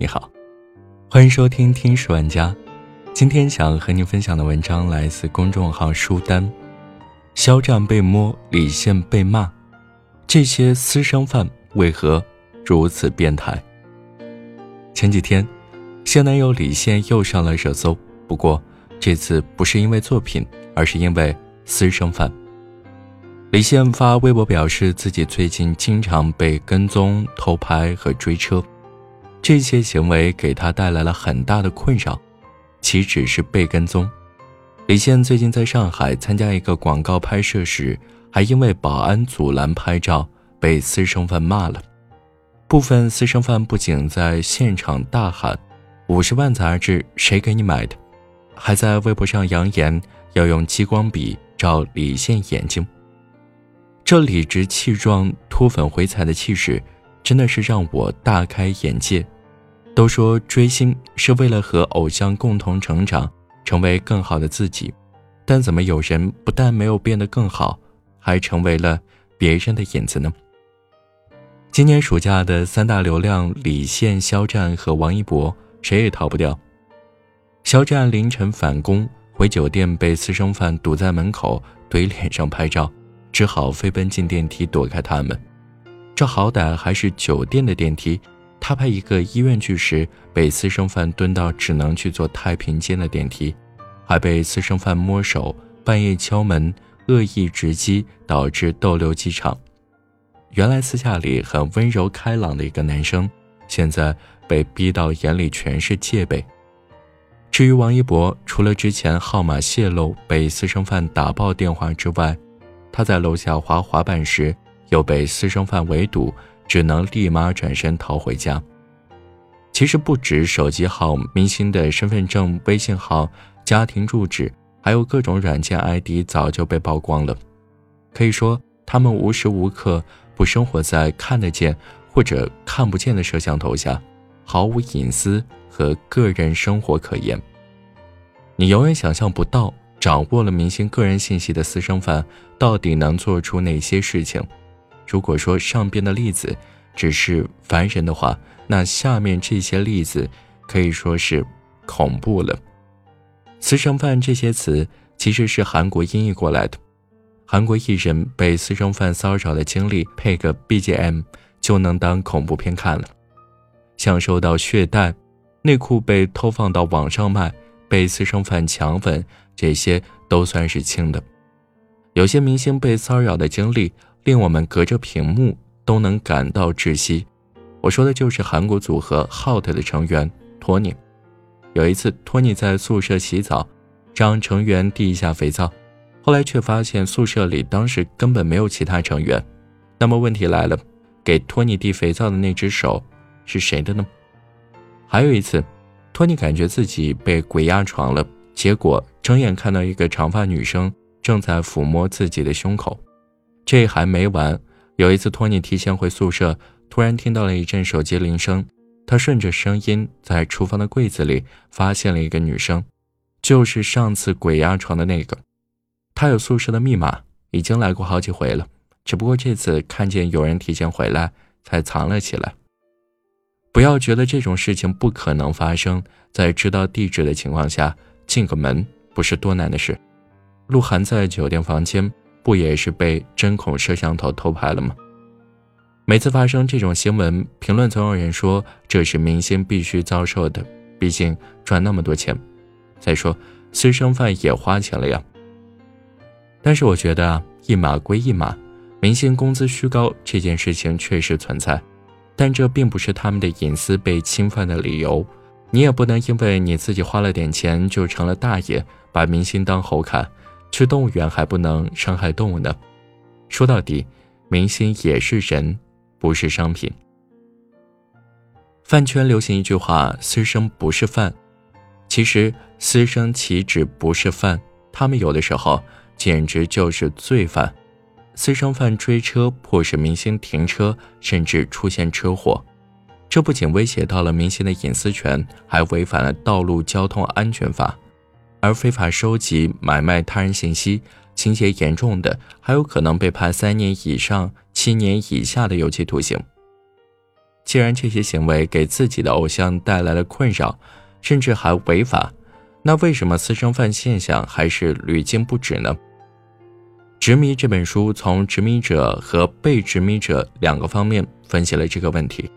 你好，欢迎收听《听十万家》。今天想和您分享的文章来自公众号“书单”。肖战被摸，李现被骂，这些私生饭为何如此变态？前几天，现男友李现又上了热搜，不过这次不是因为作品，而是因为私生饭。李现发微博表示，自己最近经常被跟踪、偷拍和追车。这些行为给他带来了很大的困扰，岂止是被跟踪？李现最近在上海参加一个广告拍摄时，还因为保安阻拦拍照，被私生饭骂了。部分私生饭不仅在现场大喊“五十万杂志谁给你买的”，还在微博上扬言要用激光笔照李现眼睛。这理直气壮、脱粉回踩的气势。真的是让我大开眼界。都说追星是为了和偶像共同成长，成为更好的自己，但怎么有人不但没有变得更好，还成为了别人的影子呢？今年暑假的三大流量李现、肖战和王一博，谁也逃不掉。肖战凌晨返工回酒店，被私生饭堵在门口怼脸上拍照，只好飞奔进电梯躲开他们。这好歹还是酒店的电梯，他拍一个医院去时，被私生饭蹲到只能去坐太平间的电梯，还被私生饭摸手，半夜敲门，恶意直击，导致逗留机场。原来私下里很温柔开朗的一个男生，现在被逼到眼里全是戒备。至于王一博，除了之前号码泄露被私生饭打爆电话之外，他在楼下滑滑板时。又被私生饭围堵，只能立马转身逃回家。其实不止手机号、明星的身份证、微信号、家庭住址，还有各种软件 ID 早就被曝光了。可以说，他们无时无刻不生活在看得见或者看不见的摄像头下，毫无隐私和个人生活可言。你永远想象不到，掌握了明星个人信息的私生饭到底能做出哪些事情。如果说上边的例子只是凡人的话，那下面这些例子可以说是恐怖了。私生饭这些词其实是韩国音译过来的，韩国艺人被私生饭骚扰的经历配个 BGM 就能当恐怖片看了。像收到血袋、内裤被偷放到网上卖、被私生饭强吻，这些都算是轻的。有些明星被骚扰的经历。令我们隔着屏幕都能感到窒息。我说的就是韩国组合 Hot 的成员托尼。有一次，托尼在宿舍洗澡，让成员递一下肥皂，后来却发现宿舍里当时根本没有其他成员。那么问题来了，给托尼递肥皂的那只手是谁的呢？还有一次，托尼感觉自己被鬼压床了，结果睁眼看到一个长发女生正在抚摸自己的胸口。这还没完，有一次托尼提前回宿舍，突然听到了一阵手机铃声，他顺着声音在厨房的柜子里发现了一个女生，就是上次鬼压床的那个。他有宿舍的密码，已经来过好几回了，只不过这次看见有人提前回来，才藏了起来。不要觉得这种事情不可能发生，在知道地址的情况下进个门不是多难的事。鹿晗在酒店房间。不也是被针孔摄像头偷拍了吗？每次发生这种新闻，评论总有人说这是明星必须遭受的，毕竟赚那么多钱。再说私生饭也花钱了呀。但是我觉得啊，一码归一码，明星工资虚高这件事情确实存在，但这并不是他们的隐私被侵犯的理由。你也不能因为你自己花了点钱就成了大爷，把明星当猴看。去动物园还不能伤害动物呢。说到底，明星也是人，不是商品。饭圈流行一句话：“私生不是饭。”其实，私生岂止不是饭？他们有的时候简直就是罪犯。私生饭追车，迫使明星停车，甚至出现车祸。这不仅威胁到了明星的隐私权，还违反了道路交通安全法。而非法收集、买卖他人信息，情节严重的，还有可能被判三年以上七年以下的有期徒刑。既然这些行为给自己的偶像带来了困扰，甚至还违法，那为什么私生饭现象还是屡禁不止呢？《执迷》这本书从执迷者和被执迷者两个方面分析了这个问题。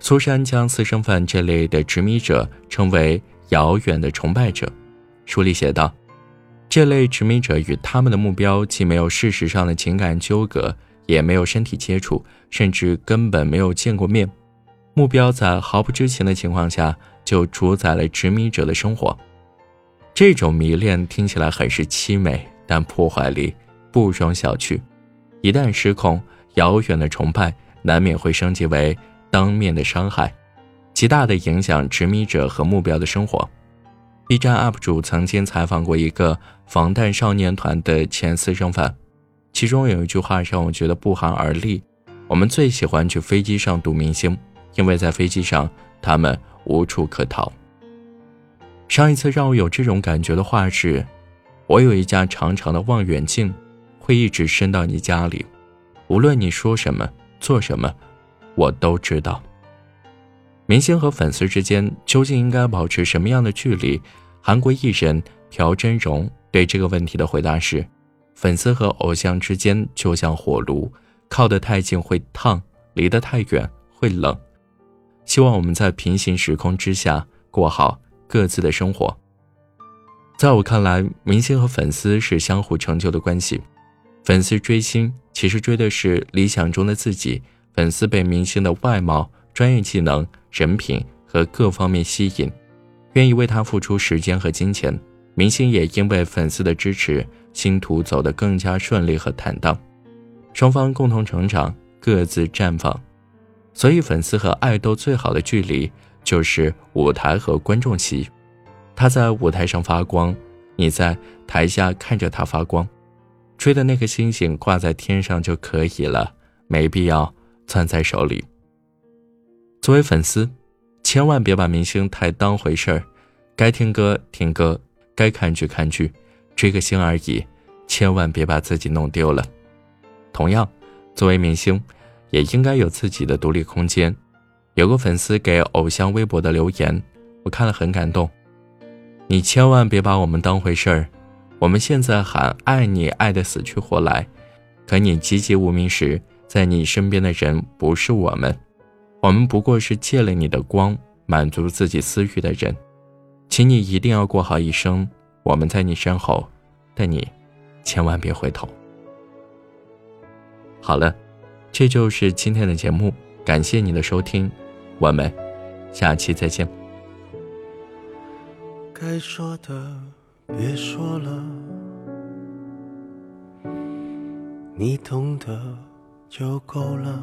苏珊将私生饭这类的执迷者称为“遥远的崇拜者”。书里写道：“这类执迷者与他们的目标既没有事实上的情感纠葛。”也没有身体接触，甚至根本没有见过面。目标在毫不知情的情况下就主宰了执迷者的生活。这种迷恋听起来很是凄美，但破坏力不容小觑。一旦失控，遥远的崇拜难免会升级为当面的伤害，极大的影响执迷者和目标的生活。B 站 UP 主曾经采访过一个防弹少年团的前私生饭。其中有一句话让我觉得不寒而栗：我们最喜欢去飞机上赌明星，因为在飞机上他们无处可逃。上一次让我有这种感觉的话是：我有一架长长的望远镜，会一直伸到你家里，无论你说什么、做什么，我都知道。明星和粉丝之间究竟应该保持什么样的距离？韩国艺人朴真荣对这个问题的回答是。粉丝和偶像之间就像火炉，靠得太近会烫，离得太远会冷。希望我们在平行时空之下过好各自的生活。在我看来，明星和粉丝是相互成就的关系。粉丝追星其实追的是理想中的自己，粉丝被明星的外貌、专业技能、人品和各方面吸引，愿意为他付出时间和金钱。明星也因为粉丝的支持。星途走得更加顺利和坦荡，双方共同成长，各自绽放。所以，粉丝和爱豆最好的距离就是舞台和观众席。他在舞台上发光，你在台下看着他发光。追的那颗星星挂在天上就可以了，没必要攥在手里。作为粉丝，千万别把明星太当回事儿，该听歌听歌，该看剧看剧。追个星而已，千万别把自己弄丢了。同样，作为明星，也应该有自己的独立空间。有个粉丝给偶像微博的留言，我看了很感动。你千万别把我们当回事儿。我们现在喊爱你，爱得死去活来，可你籍籍无名时，在你身边的人不是我们，我们不过是借了你的光，满足自己私欲的人。请你一定要过好一生。我们在你身后，但你千万别回头。好了，这就是今天的节目，感谢你的收听，我们下期再见。该说的别说了，你懂得就够了。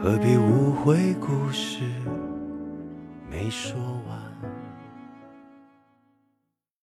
何必误会故事没说完？